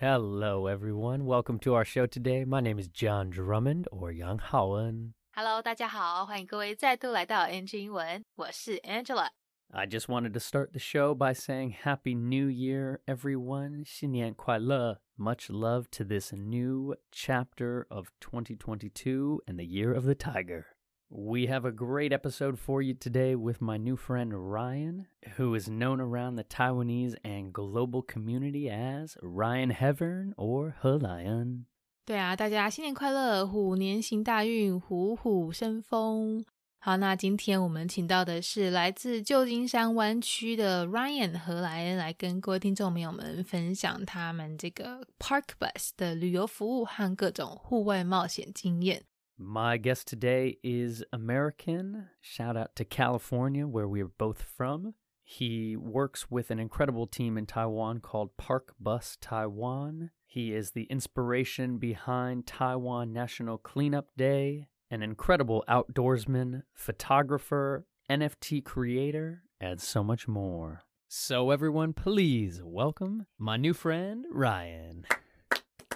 Hello, everyone. Welcome to our show today. My name is John Drummond or Yang Haoen. Hello，大家好，欢迎各位再度来到 NG 英文，我是 Angela。 I just wanted to start the show by saying Happy New Year, everyone. 新年快乐. Much love to this new chapter of 2022 and the year of the tiger. We have a great episode for you today with my new friend Ryan, who is known around the Taiwanese and global community as Ryan Hevern or Helion. 对啊，大家新年快乐，虎年行大运，虎虎生风。好，那今天我们请到的是来自旧金山湾区的 Ryan 和莱恩，来跟各位听众朋友们分享他们这个 Park Bus 的旅游服务和各种户外冒险经验。 My guest today is American. Shout out to California, where we are both from. He works with an incredible team in Taiwan called Park Bus Taiwan. He is the inspiration behind Taiwan National Cleanup Day, an incredible outdoorsman, photographer, NFT creator, and so much more. So, everyone, please welcome my new friend, Ryan.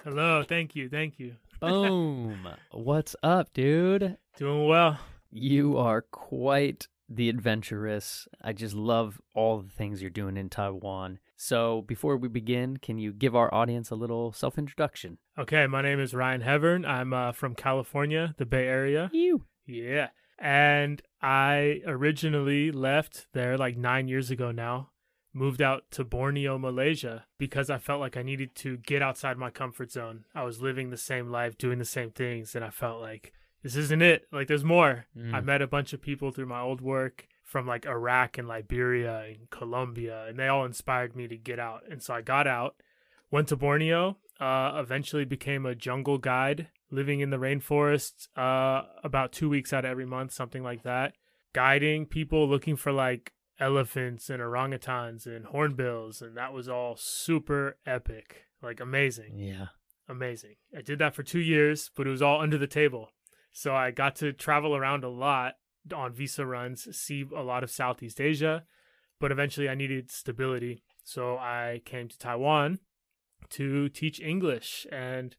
Hello, thank you, thank you. Boom. What's up, dude? Doing well. You are quite the adventurous. I just love all the things you're doing in Taiwan. So, before we begin, can you give our audience a little self introduction? Okay, my name is Ryan Hevern. I'm uh, from California, the Bay Area. You. Yeah. And I originally left there like nine years ago now, moved out to Borneo, Malaysia, because I felt like I needed to get outside my comfort zone. I was living the same life, doing the same things, and I felt like this isn't it. Like, there's more. I Mm. met a bunch of people through my old work from like Iraq and Liberia and Colombia, and they all inspired me to get out. And so I got out, went to Borneo, uh, eventually became a jungle guide, living in the rainforest uh, about two weeks out of every month, something like that, guiding people looking for like elephants and orangutans and hornbills. And that was all super epic, like amazing Yeah. amazing. I did that for two years, but it was all under the table. So I got to travel around a lot on visa runs, see a lot of Southeast Asia, but eventually I needed stability. So I came to Taiwan to teach English. And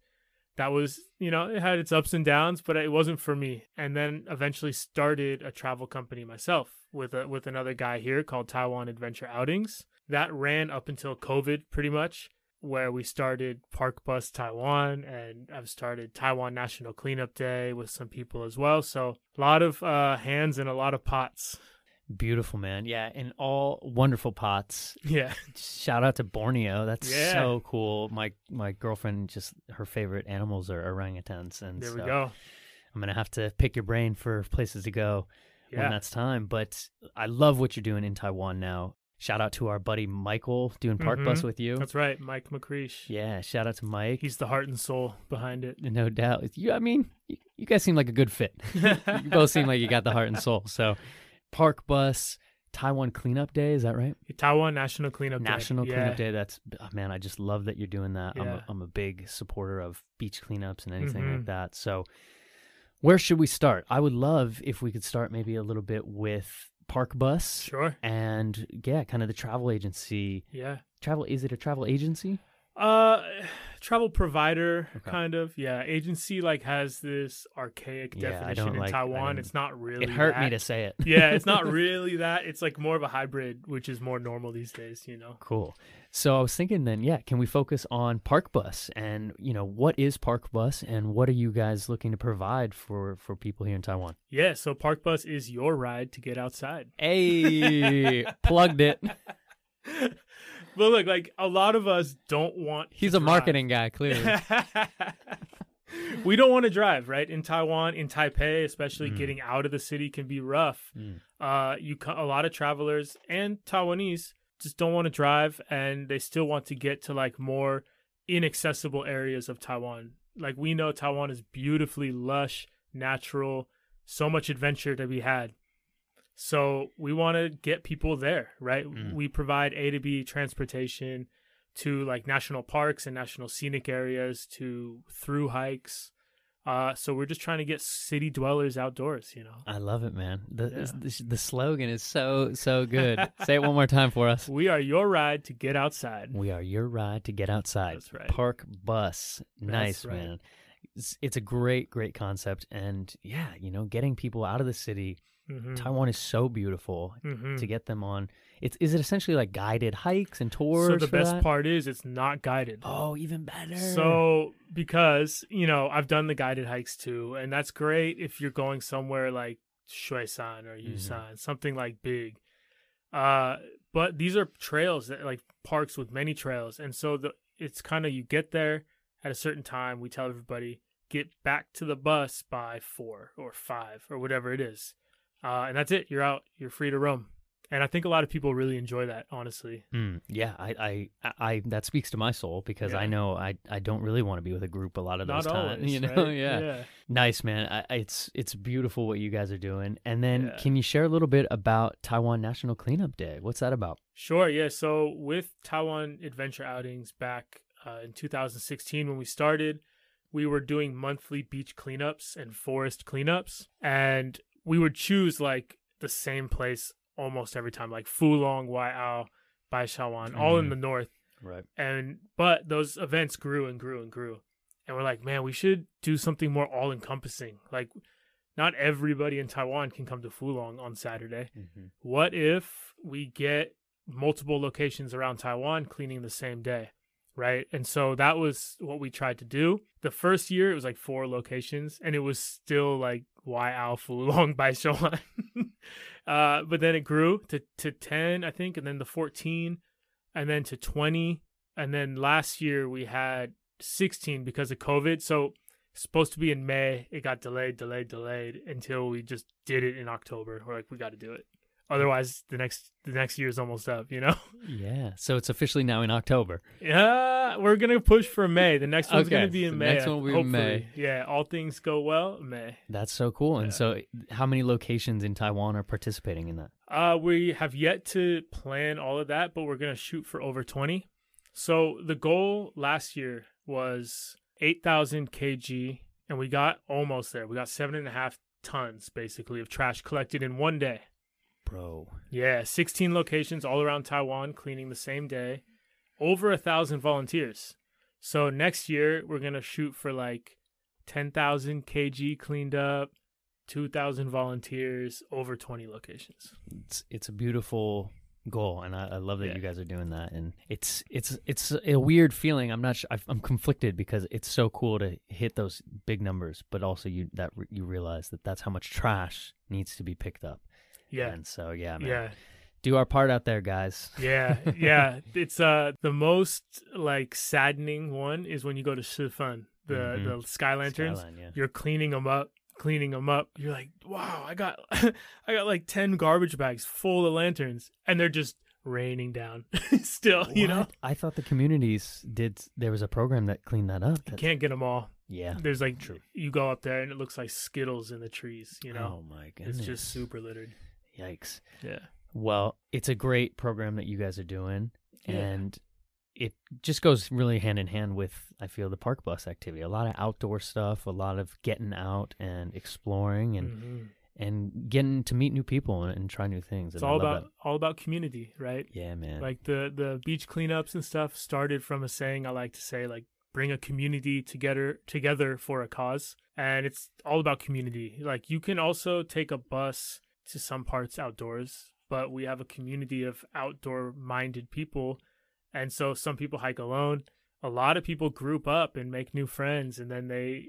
that was, you know, it had its ups and downs, but it wasn't for me. And then eventually started a travel company myself with a, with another guy here called Taiwan Adventure Outings. That ran up until COVID pretty much where we started Park Bus Taiwan and I've started Taiwan National Cleanup Day with some people as well. So a lot of uh, hands and a lot of pots. Beautiful, man. Yeah. And all wonderful pots. Yeah. Shout out to Borneo. That's Yeah. so cool. My my girlfriend just her favorite animals are orangutans, and There we go. I'm gonna have to pick your brain for places to go when that's time. But I love what you're doing in Taiwan now. Shout out to our buddy Michael doing Park Bus Mhm. with you. That's right. Mike McCreesh. Yeah, shout out to Mike. He's the heart and soul behind it. no doubt. You, I mean, you, you guys seem like a good fit. you both seem like you got the heart and soul. So, Park Bus, Taiwan Cleanup Day, is that right? Taiwan National Cleanup Day. National yeah. Cleanup Day. That's oh, man, I just love that you're doing that. I'm a, I'm a big supporter of beach cleanups and anything like Mhm. that. So, where should we start? I would love if we could start maybe a little bit with Park Bus Sure. and yeah, kind of the travel agency. Yeah. Travel is it a travel agency? Uh, travel provider Okay. kind of. Yeah, agency like has this archaic Yeah, definition in like- Taiwan. It's not really. it hurt me to say it. yeah, it's not really that. It's like more of a hybrid, which is more normal these days. You know. Cool. So I was thinking then, yeah, can we focus on Park Bus and you know what is Park Bus and what are you guys looking to provide for for people here in Taiwan? Yeah. So Park Bus is your ride to get outside. Hey, plugged it. but look, like a lot of us don't want. He's a drive. marketing guy, clearly. we don't want to drive, right? In Taiwan, in Taipei, especially Mm. getting out of the city can be rough. Mm. Uh, you a lot of travelers and Taiwanese just don't want to drive, and they still want to get to like more inaccessible areas of Taiwan. Like we know, Taiwan is beautifully lush, natural, so much adventure to be had. So we want to get people there, right? Mm. We provide A to B transportation to like national parks and national scenic areas, to through hikes, Uh, so we're just trying to get city dwellers outdoors, you know. I love it, man. The Yeah. the, the slogan is so so good. Say it one more time for us. We are your ride to get outside. We are your ride to get outside. That's right. Park bus. Nice, right. man. It's, it's a great, great concept. And yeah, you know, getting people out of the city. Hmm Taiwan is so beautiful hmm to get them on. It's is it essentially like guided hikes and tours? So the best that? part is it's not guided. Oh, even better. So because you know I've done the guided hikes too, and that's great if you're going somewhere like Xueshan or Mhm. Something like big. Uh, but these are trails that like parks with many trails, and so the it's kind of you get there at a certain time. We tell everybody get back to the bus by four or five or whatever it is, uh, and that's it. You're out. You're free to roam. And I think a lot of people really enjoy that, honestly. Mm, yeah, I, I, I, that speaks to my soul because I know I, I don't really want to be with a group a lot of those Not times. always, You know, right? yeah. Nice, man. I- it's, it's beautiful what you guys are doing. And then, Yeah. can you share a little bit about Taiwan National Cleanup Day? What's that about? Sure, yeah. So with Taiwan Adventure Outings back uh, in 2016, when we started, we were doing monthly beach cleanups and forest cleanups, and we would choose like the same place almost every time, like Fulong, Waiao, Baishawan, all in Mhm. the north. Right. And but those events grew and grew and grew, and we're like, man, we should do something more all encompassing. Like, not everybody in Taiwan can come to Fulong on Saturday Mm-hmm. what if we get multiple locations around Taiwan cleaning the same day? Right. And so that was what we tried to do. The first year, it was like four locations, and it was still like Wai Ao Fulong Baishawan. uh, but then it grew to, to 10, I think, and then the 14, and then to 20. And then last year, we had 16 because of COVID. So supposed to be in May. It got delayed, delayed, delayed until we just did it in October. We're like, we got to do it. Otherwise, the next the next year is almost up. You know. Yeah. So it's officially now in October. Yeah, we're gonna push for May. The next one's Okay, gonna be in the May. next one will be in May. Yeah, all things go well. May. That's so cool. And Yeah. so, how many locations in Taiwan are participating in that? Uh, we have yet to plan all of that, but we're gonna shoot for over twenty. So the goal last year was eight thousand kg, and we got almost there. We got seven and a half tons basically of trash collected in one day. Bro. Yeah, 16 locations all around Taiwan cleaning the same day. Over a thousand volunteers. So next year we're gonna shoot for like 10,000 kg cleaned up, 2,000 volunteers, over 20 locations. it's it's a beautiful goal and I, I love that Yeah. you guys are doing that and it's it's it's a weird feeling i'm not sure i'm conflicted because it's so cool to hit those big numbers but also you that you realize that that's how much trash needs to be picked up Yeah, and so yeah man. Yeah, do our part out there guys. Yeah, yeah. It's uh the most like saddening one is when you go to Shifen, the Mhm. the sky lanterns. Skyline, yeah. You're cleaning them up cleaning them up. You're like wow i got i got like 10 garbage bags full of lanterns and they're just raining down still you know? I thought the communities did there was a program that cleaned that up. You can't get them all. Yeah there's like True. you go up there and it looks like skittles in the trees you know? Oh my goodness it's just super littered yikes yeah Well, it's a great program that you guys are doing, Yeah. and it just goes really hand in hand with I feel the park bus activity. A lot of outdoor stuff, a lot of getting out and exploring, and Mhm. and getting to meet new people and, and try new things. it's and all about all about community right yeah, man. like the the beach cleanups and stuff started from a saying i like to say like bring a community together together for a cause and it's all about community like you can also take a bus to some parts outdoors but we have a community of outdoor minded people and so some people hike alone a lot of people group up and make new friends and then they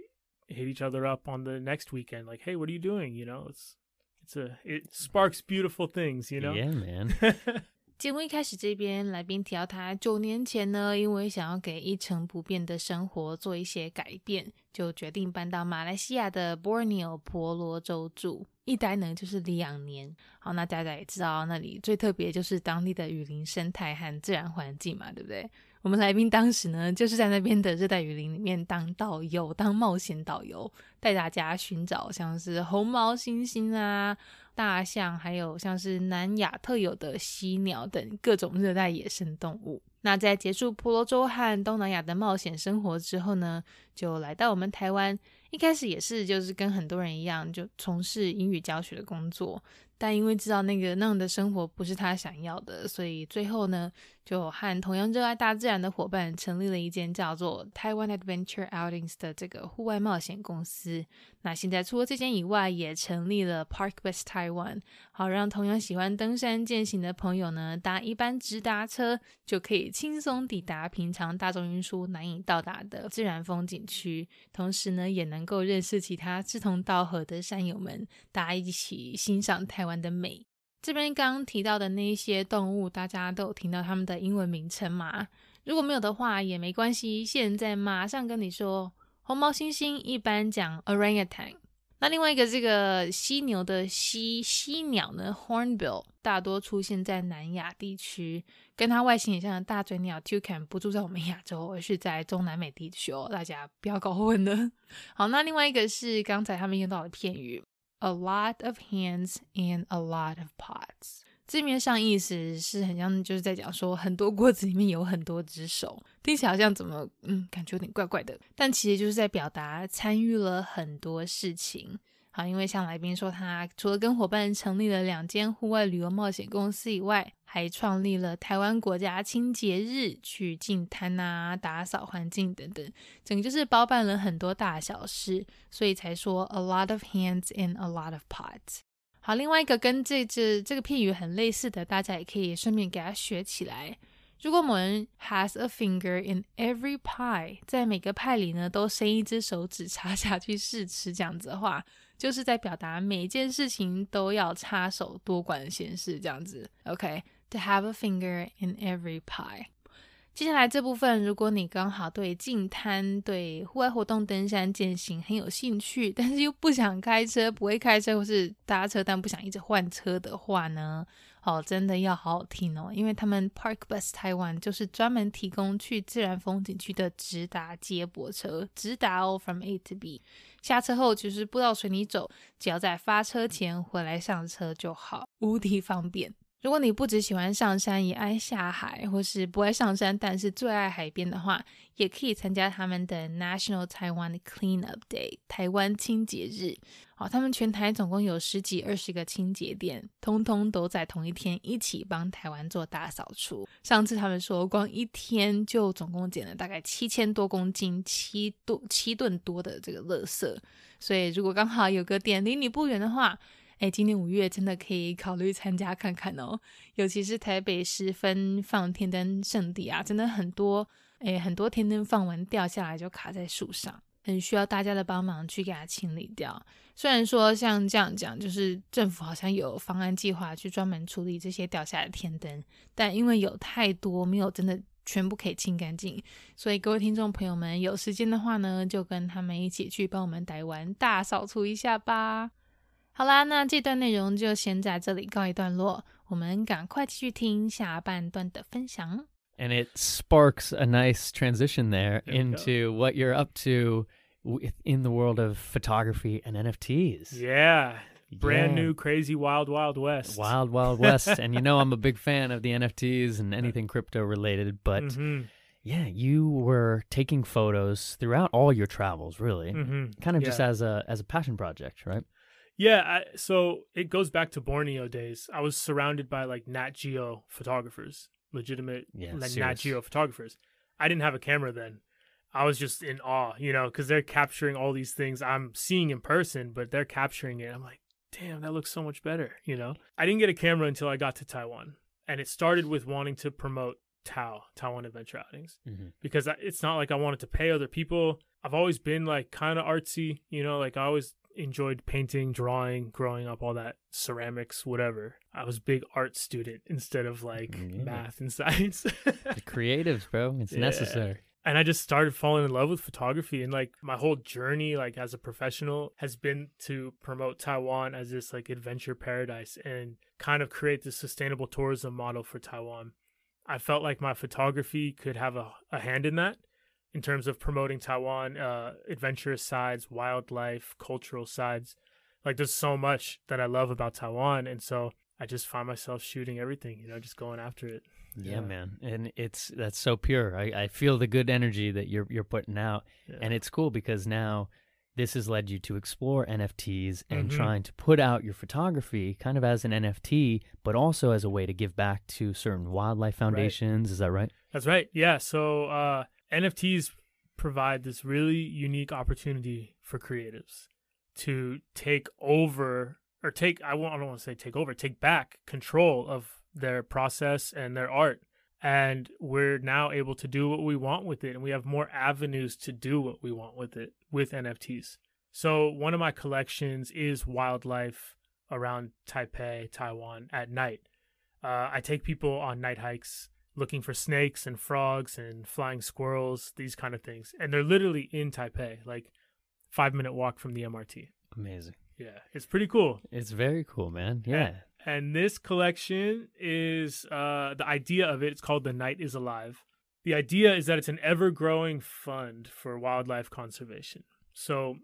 hit each other up on the next weekend like hey what are you doing you know it's it's a it sparks beautiful things you know yeah, man. 节目一开始，这边来宾提到他九年前呢，因为想要给一成不变的生活做一些改变，就决定搬到马来西亚的 Borneo 婆罗洲住， 一待呢就是两年。好，那大家也知道，那里最特别就是当地的雨林生态和自然环境嘛，对不对？我们来宾当时呢，就是在那边的热带雨林里面当导游，当冒险导游，带大家寻找像是红毛猩猩啊、大象，还有像是南亚特有的犀鸟等各种热带野生动物。那在结束婆罗洲和东南亚的冒险生活之后呢，就来到我们台湾。一开始也是就是跟很多人一样，就从事英语教学的工作。但因为知道那个那样的生活不是他想要的，所以最后呢，就和同样热爱大自然的伙伴成立了一间叫做 Taiwan Adventure Outings 的这个户外冒险公司。那现在除了这间以外，也成立了 Park Bus Taiwan，好让同样喜欢登山健行的朋友呢，搭一班直达车就可以轻松抵达平常大众运输难以到达的自然风景区，同时呢，也能够认识其他志同道合的山友们，大家一起欣赏台湾的美。这边刚刚提到的那一些动物，大家都有听到他们的英文名称吗？如果没有的话也没关系，现在马上跟你说。红毛猩猩一般讲 orangutan，那另外一个这个犀牛的犀犀鸟呢，hornbill，大多出现在南亚地区，跟它外形很像的大嘴鸟 toucan 不住在我们亚洲，而是在中南美地区哦，大家不要搞混了。好，那另外一个是刚才他们用到的片语，a lot of hands and a lot of pots。字面上意思是很像，就是在讲说很多锅子里面有很多只手，听起来好像怎么嗯，感觉有点怪怪的。但其实就是在表达参与了很多事情。好，因为像来宾说，他除了跟伙伴成立了两间户外旅游冒险公司以外，还创立了台湾国家清洁日，去净滩啊、打扫环境等等，整个就是包办了很多大小事，所以才说 a lot of hands and a lot of pots。好，另外一个跟这只这个片语很类似的，大家也可以顺便给它学起来。如果我们 has a finger in every pie，在每个派里呢都伸一只手指插下去试吃，这样子的话，就是在表达每件事情都要插手多管闲事这样子。OK，to have a finger in every pie。接下来这部分，如果你刚好对近滩、对户外活动、登山、健行很有兴趣，但是又不想开车、不会开车或是搭车，但不想一直换车的话呢，哦，真的要好好听哦，因为他们 Park Bus Taiwan 就是专门提供去自然风景区的直达接驳车，直达哦，from A to B，下车后就是不知道随你走，只要在发车前回来上车就好，无敌方便。如果你不只喜欢上山，也爱下海，或是不爱上山，但是最爱海边的话，也可以参加他们的 National Taiwan Cleanup Day 台湾清洁日。好，他们全台总共有十几、二十个清洁店，通通都在同一天一起帮台湾做大扫除。上次他们说，光一天就总共捡了大概七千多公斤、七吨、七吨多的这个垃圾。所以，如果刚好有个点离你不远的话，哎，今年五月真的可以考虑参加看看哦，尤其是台北十分放天灯圣地啊，真的很多哎，很多天灯放完掉下来就卡在树上，很需要大家的帮忙去给它清理掉。虽然说像这样讲，就是政府好像有方案计划去专门处理这些掉下来的天灯，但因为有太多没有真的全部可以清干净，所以各位听众朋友们有时间的话呢，就跟他们一起去帮我们台湾大扫除一下吧。好啦，那这段内容就先在这里告一段落，我们赶快继续听下半段的分享。And it sparks a nice transition there, There into what you're up to in the world of photography and NFTs. Yeah. Brand Yeah. new, crazy, wild, wild west. Wild Wild West. and you know I'm a big fan of the NFTs and anything crypto related, but Mhm, yeah, you were taking photos throughout all your travels, really. mhm. Kind of just as a as a passion project, right? Yeah, I, so it goes back to Borneo days. I was surrounded by like Nat Geo photographers, legitimate Yeah, like Nat. Geo photographers. I didn't have a camera then. I was just in awe, you know, because they're capturing all these things I'm seeing in person, but they're capturing it. I'm like, damn, that looks so much better, you know? I didn't get a camera until I got to Taiwan. And it started with wanting to promote Tao, Taiwan Adventure Outings Mm-hmm. because it's not like I wanted to pay other people. I've always been like kind of artsy, you know, like I always enjoyed painting, drawing, growing up, all that ceramics, whatever. I was a big art student instead of like Yeah. math and science. The creatives, bro. It's Yeah. necessary. and I just started falling in love with photography and like my whole journey like as a professional has been to promote Taiwan as this like adventure paradise and kind of create this sustainable tourism model for Taiwan. I felt like my photography could have a, a hand in that in terms of promoting Taiwan, uh, adventurous sides, wildlife, cultural sides. Like there's so much that I love about Taiwan. And so I just find myself shooting everything, you know, just going after it. Yeah, man, and it's that's so pure. I, I feel the good energy that you're you're putting out, Yeah. and it's cool because now this has led you to explore NFTs and Mhm. trying to put out your photography kind of as an NFT, but also as a way to give back to certain wildlife foundations. Is that right? That's right. Yeah. So uh, NFTs provide this really unique opportunity for creatives to take over or take I won't I don't want to say take over, take back control of their process and their art. And we're now able to do what we want with it and we have more avenues to do what we want with it with NFTs. So one of my collections is wildlife around Taipei, Taiwan at night. Uh, I take people on night hikes looking for snakes and frogs and flying squirrels, these kind of things. And they're literally in Taipei, like five minute walk from the MRT. Amazing. Yeah, it's pretty cool. It's very cool, man. Yeah. And this collection is uh, the idea of it. It's called The Night is Alive. The idea is that it's an ever growing fund for wildlife conservation. So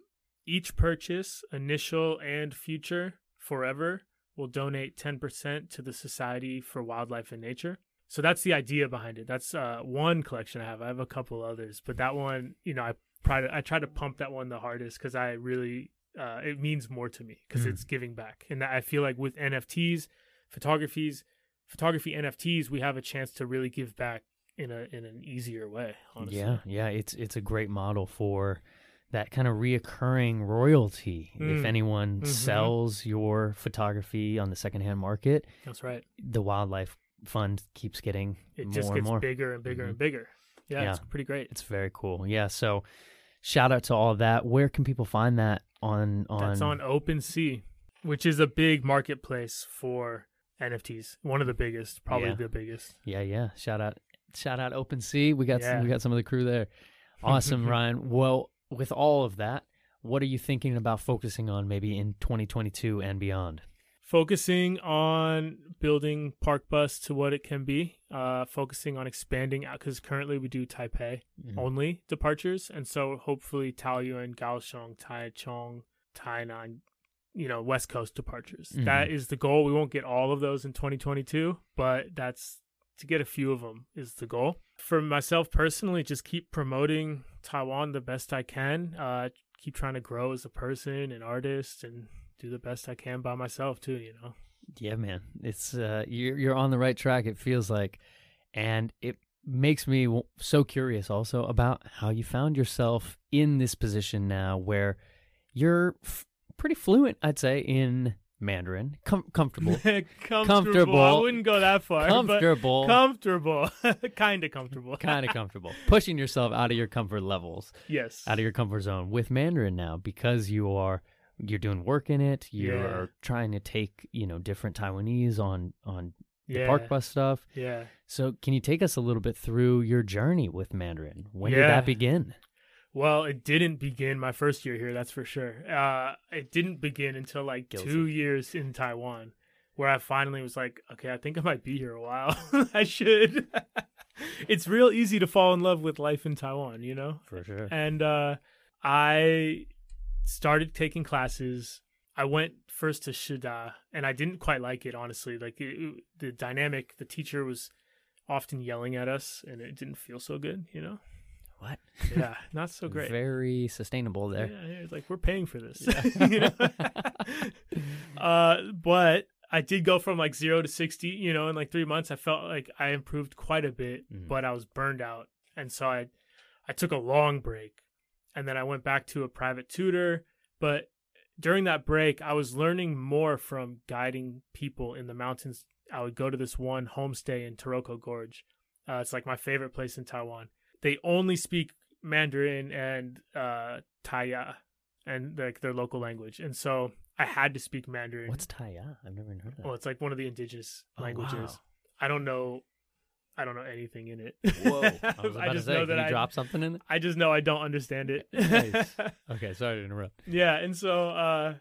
each purchase, initial and future, forever, will donate 10% to the Society for Wildlife and Nature. So that's the idea behind it. That's uh, one collection I have. I have a couple others, but that one, you know, I try to I try to pump that one the hardest because I really uh, it means more to me because Mm. it's giving back, and I feel like with NFTs, photographies, photography NFTs, we have a chance to really give back in a in an easier way. Honestly. Yeah, yeah, it's it's a great model for that kind of reoccurring royalty. If Mm. anyone Mhm. sells your photography on the secondhand market, that's right. the wildlife fund keeps getting It more just and gets more. bigger and bigger Mhm. and bigger. Yeah, Yeah. it's pretty great. It's very cool. Yeah, so shout out to all of that. Where can people find that on on That's on OpenSea, which is a big marketplace for NFTs. One of the biggest, probably Yeah. the biggest. Yeah, yeah. Shout out shout out OpenSea. We got some, we got some of the crew there. Awesome, Ryan. Well, with all of that, what are you thinking about focusing on maybe in 2022 and beyond? Focusing on building Park Bus to what it can be, uh, focusing on expanding out because currently we do Taipei Mhm. only departures, and so hopefully Taoyuan, Kaohsiung, Taichung, Tainan, you know, West Coast departures. Mhm. That is the goal. We won't get all of those in 2022, but that's to get a few of them is the goal. For myself personally, just keep promoting Taiwan the best I can. Uh, keep trying to grow as a person and artist and do the best I can by myself too, you know. Yeah, man. It's uh you're you're on the right track it feels like and it makes me so curious also about how you found yourself in this position now where you're f- pretty fluent, I'd say, in Mandarin, Com- comfortable, comfortable. Comfortable. I wouldn't go that far. comfortable, comfortable. kind of comfortable. kind of comfortable, pushing yourself out of your comfort levels, yes. out of your comfort zone with Mandarin now because you are you're doing work in it. You're Yeah. trying to take you know different Taiwanese on on the yeah. park bus stuff. Yeah. So, can you take us a little bit through your journey with Mandarin? When did that begin? Well, it didn't begin my first year here, that's for sure. Uh, it didn't begin until like Guilty. two years in Taiwan, where I finally was like, okay, I think I might be here a while. I should. it's real easy to fall in love with life in Taiwan, you know? For sure. and uh, I started taking classes. I went first to Shida, and I didn't quite like it, honestly. Like it, the dynamic, the teacher was often yelling at us, and it didn't feel so good. You know? What? Yeah, not so great. Very sustainable there. Yeah, yeah, it's like we're paying for this. Yeah. you know? uh, but I did go from like zero to sixty. You know, in like three months, I felt like I improved quite a bit, Mhm. but I was burned out, and so I, I took a long break, and then I went back to a private tutor. But during that break, I was learning more from guiding people in the mountains. I would go to this one homestay in Taroko Gorge. Uh, it's like my favorite place in Taiwan. They only speak Mandarin and uh, Taya, and like their local language. And so I had to speak Mandarin. What's Taya? I've never heard of that. Well, it's like one of the indigenous Oh, languages. wow. I don't know. I don't know anything in it. Whoa! I was about just to say, know can that you I. drop something in? it? I just know I don't understand it. Nice. Okay, sorry to interrupt. yeah, and so uh,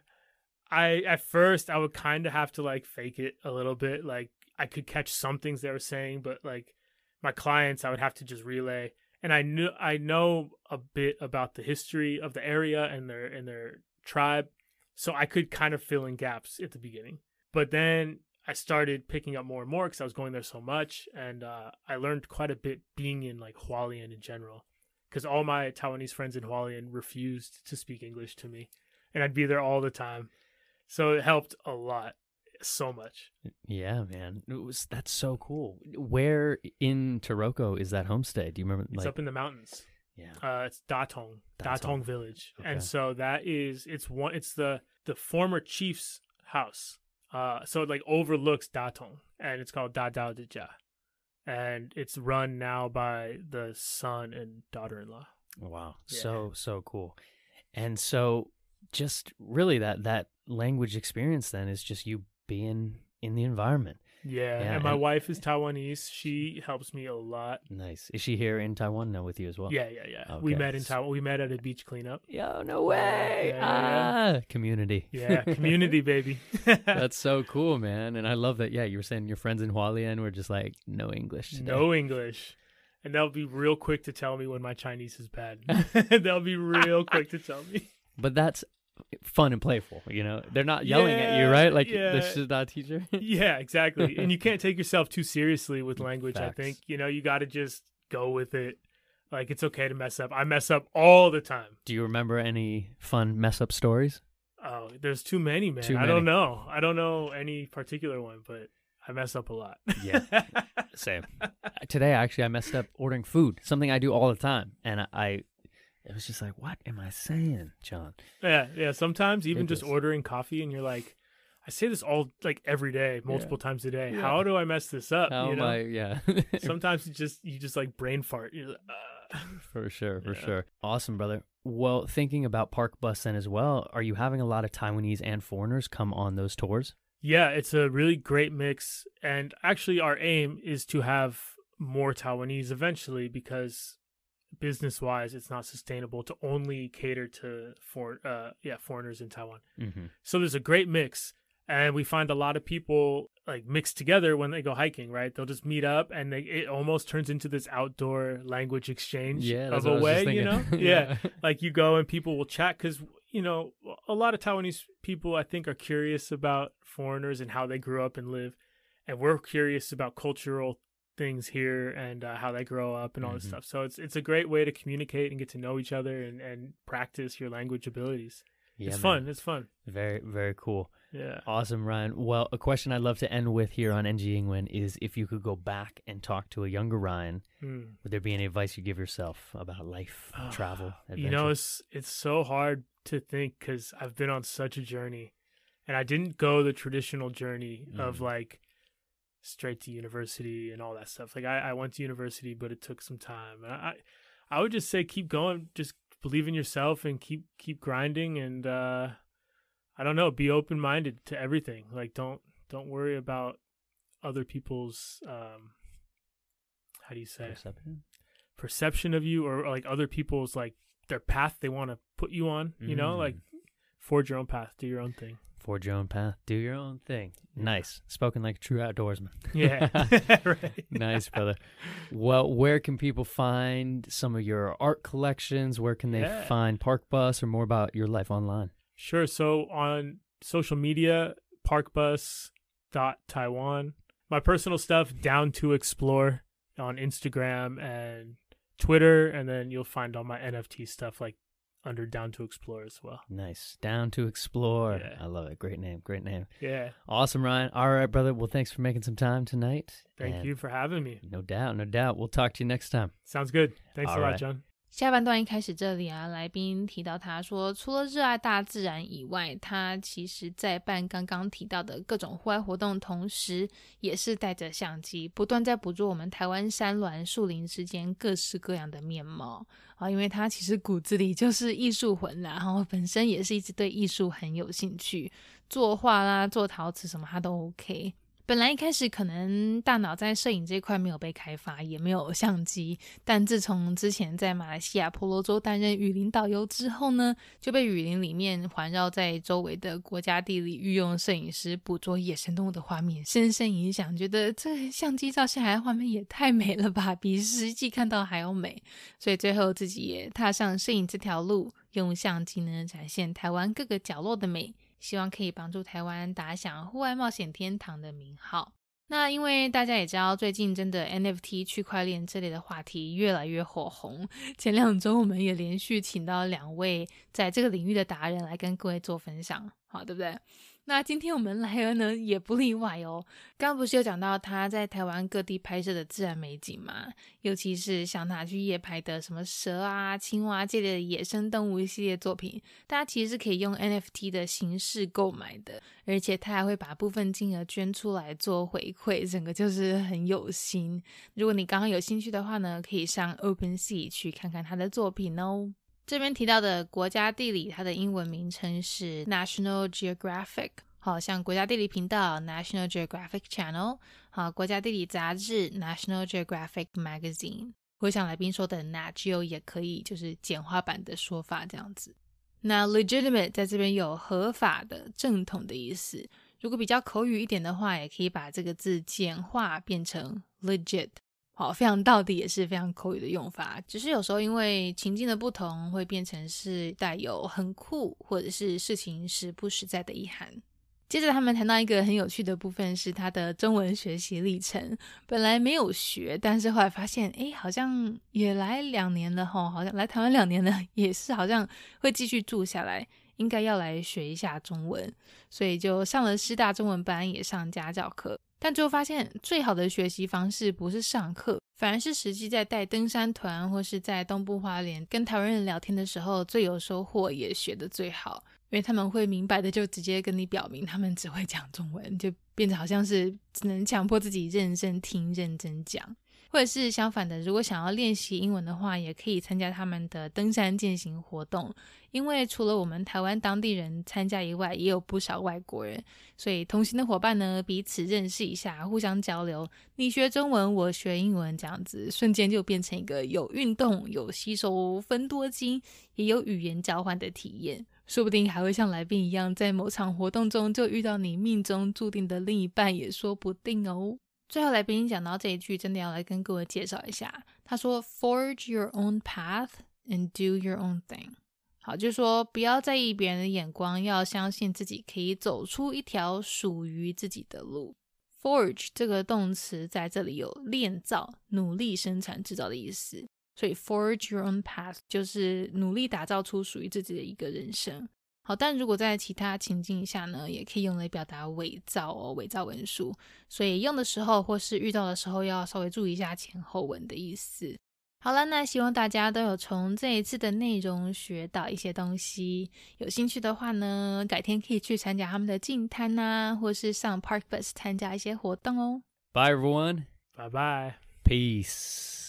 I at first I would kind of have to like fake it a little bit. Like I could catch some things they were saying, but like my clients I would have to just relay. And I knew I know a bit about the history of the area and their and their tribe, so I could kind of fill in gaps at the beginning. But then I started picking up more and more because I was going there so much, and uh, I learned quite a bit being in like Hualien in general. Because all my Taiwanese friends in Hualien refused to speak English to me, and I'd be there all the time, so it helped a lot, so much. Yeah, man. It was that's so cool. Where in Taroko is that homestay? Do you remember? It's up in the mountains. yeah. Uh, it's Datong, Datong. Datong Village, Okay. and so that is it's one. It's the the former chief's house. Uh, so it like overlooks Datong, and it's called Da Dao De Jia, and it's run now by the son and daughter-in-law. Wow. Yeah. So so cool. And so just really that that language experience then is just you being in the environment. Yeah, Yeah, and my and- wife is Taiwanese. She helps me a lot. Nice. Is she here in Taiwan now with you as well? Yeah, yeah, yeah. We met in Taiwan. We met at a beach cleanup. Yo, no way. Yeah, yeah, ah, community. Yeah, community baby. That's so cool, man. And I love that. Yeah, you were saying your friends in Hualien were just like, no English. Today. No English. And they'll be real quick to tell me when my Chinese is bad. they'll be real quick to tell me. But that's fun and playful, you know? They're not yelling at you, right? Like, yeah. this is not teacher. Yeah, exactly. and you can't take yourself too seriously with language, Facts. I think. You know, you got to just go with it. Like, it's okay to mess up. I mess up all the time. Do you remember any fun mess up stories? Oh, there's too many, man. Too I don't know. I don't know any particular one, but I mess up a lot. Yeah. Same. Today, actually, I messed up ordering food, something I do all the time. And I, I it was just like, what am I saying, John? yeah, yeah. Sometimes even just ordering coffee and you're like, I say this all like every day, multiple times a day. Yeah. How do I mess this up? How you am know? I? Yeah. Sometimes you just you just like brain fart. You're like, uh. For sure, for Yeah. sure. Awesome, brother. Well, thinking about Park Bus then as well, are you having a lot of Taiwanese and foreigners come on those tours? Yeah, it's a really great mix. And actually, our aim is to have more Taiwanese eventually because business wise, it's not sustainable to only cater to for uh yeah foreigners in Taiwan. Mm-hmm. So there's a great mix, and we find a lot of people like mixed together when they go hiking. Right, they'll just meet up, and they it almost turns into this outdoor language exchange Yeah, of a I was just way. You know, thinking. yeah like you go and people will chat because you know a lot of taiwanese people i think are curious about foreigners and how they grew up and live and we're curious about cultural things here and uh, how they grow up and all this Mhm. stuff so it's it's a great way to communicate and get to know each other and and practice your language abilities Yeah, it's man. fun it's fun Very, very cool. yeah Awesome, Ryan. Well, a question I'd love to end with here on NG Ingwen is if you could go back and talk to a younger Ryan, Hmm. would there be any advice you give yourself about life, travel, adventure? You know, it's it's so hard to think because I've been on such a journey, and I didn't go the traditional journey of Mm. like straight to university and all that stuff. Like I, I went to university, but it took some time. And I, I would just say keep going, just believe in yourself and keep keep grinding. And uh, I don't know, be open minded to everything. Like don't don't worry about other people's um, how do you say Perception? perception of you or, like other people's like their path they want to put you on you know like Mm. forge your own path do your own thing Forge your own path, do your own thing. Nice. Spoken like a true outdoorsman. yeah right nice, brother. Well, where can people find some of your art collections? Where can they Yeah. find Park Bus or more about your life online? sure so on social media parkbus.taiwan my personal stuff down to explore on instagram and twitter and then you'll find all my nft stuff like under down to explore as well Nice. Down to explore. Yeah. I love it. Great name. Great name. yeah Awesome, Ryan. All right, brother. Well, thanks for making some time tonight. thank And you for having me No doubt. No doubt. We'll talk to you next time. sounds good thanks a All lot john 下半段一开始这里啊，来宾提到他说，除了热爱大自然以外，他其实在办刚刚提到的各种户外活动，同时也是带着相机，不断在捕捉我们台湾山峦树林之间各式各样的面貌啊。因为他其实骨子里就是艺术魂啦，然后本身也是一直对艺术很有兴趣，作画啦、做陶瓷什么他都 OK。本来一开始可能大脑在摄影这块没有被开发，也没有相机，但自从之前在马来西亚婆罗洲担任雨林导游之后呢，就被雨林里面环绕在周围的国家地理御用摄影师捕捉野生动物的画面深深影响，觉得这相机照下来的画面也太美了吧，比实际看到还要美，所以最后自己也踏上摄影这条路，用相机呢展现台湾各个角落的美。希望可以帮助台湾打响户外冒险天堂的名号。那因为大家也知道，最近真的 NFT 区块链这类的话题越来越火红。前两周我们也连续请到两位在这个领域的达人来跟各位做分享，好，对不对？那今天我们来了呢，也不例外哦。刚刚不是有讲到他在台湾各地拍摄的自然美景吗？尤其是像他去夜拍的什么蛇啊、青蛙这类的野生动物系列作品，大家其实是可以用 NFT 的形式购买的，而且他还会把部分金额捐出来做回馈，整个就是很有心。如果你刚刚有兴趣的话呢，可以上 OpenSea 去看看他的作品哦。这边提到的国家地理，它的英文名称是 National Geographic，好像国家地理频道 National Geographic Channel，好，国家地理杂志 National Geographic Magazine。我想来宾说的 Nat Geo 也可以，就是简化版的说法这样子。那 legitimate 在这边有合法的、正统的意思。如果比较口语一点的话，也可以把这个字简化变成 legit。好，非常到底也是非常口语的用法，只是有时候因为情境的不同，会变成是带有很酷或者是事情实不实在的意涵。接着他们谈到一个很有趣的部分，是他的中文学习历程。本来没有学，但是后来发现，哎，好像也来两年了哈，好像来台湾两年了，也是好像会继续住下来，应该要来学一下中文，所以就上了师大中文班，也上家教课。但最后发现，最好的学习方式不是上课，反而是实际在带登山团或是在东部花莲跟台湾人聊天的时候最有收获，也学得最好。因为他们会明白的，就直接跟你表明他们只会讲中文，就变得好像是只能强迫自己认真听、认真讲。或者是相反的，如果想要练习英文的话，也可以参加他们的登山践行活动。因为除了我们台湾当地人参加以外，也有不少外国人，所以同行的伙伴呢，彼此认识一下，互相交流。你学中文，我学英文，这样子瞬间就变成一个有运动、有吸收分多金，也有语言交换的体验。说不定还会像来宾一样，在某场活动中就遇到你命中注定的另一半，也说不定哦。最后来宾讲到这一句，真的要来跟各位介绍一下。他说：“Forge your own path and do your own thing。”好，就是说不要在意别人的眼光，要相信自己可以走出一条属于自己的路。Forge 这个动词在这里有炼造、努力生产、制造的意思，所以 Forge your own path 就是努力打造出属于自己的一个人生。好，但如果在其他情境下呢，也可以用来表达伪造哦，伪造文书。所以用的时候或是遇到的时候，要稍微注意一下前后文的意思。好了，那希望大家都有从这一次的内容学到一些东西。有兴趣的话呢，改天可以去参加他们的净滩呐，或是上 Park Bus 参加一些活动哦。Bye everyone. Bye bye. Peace.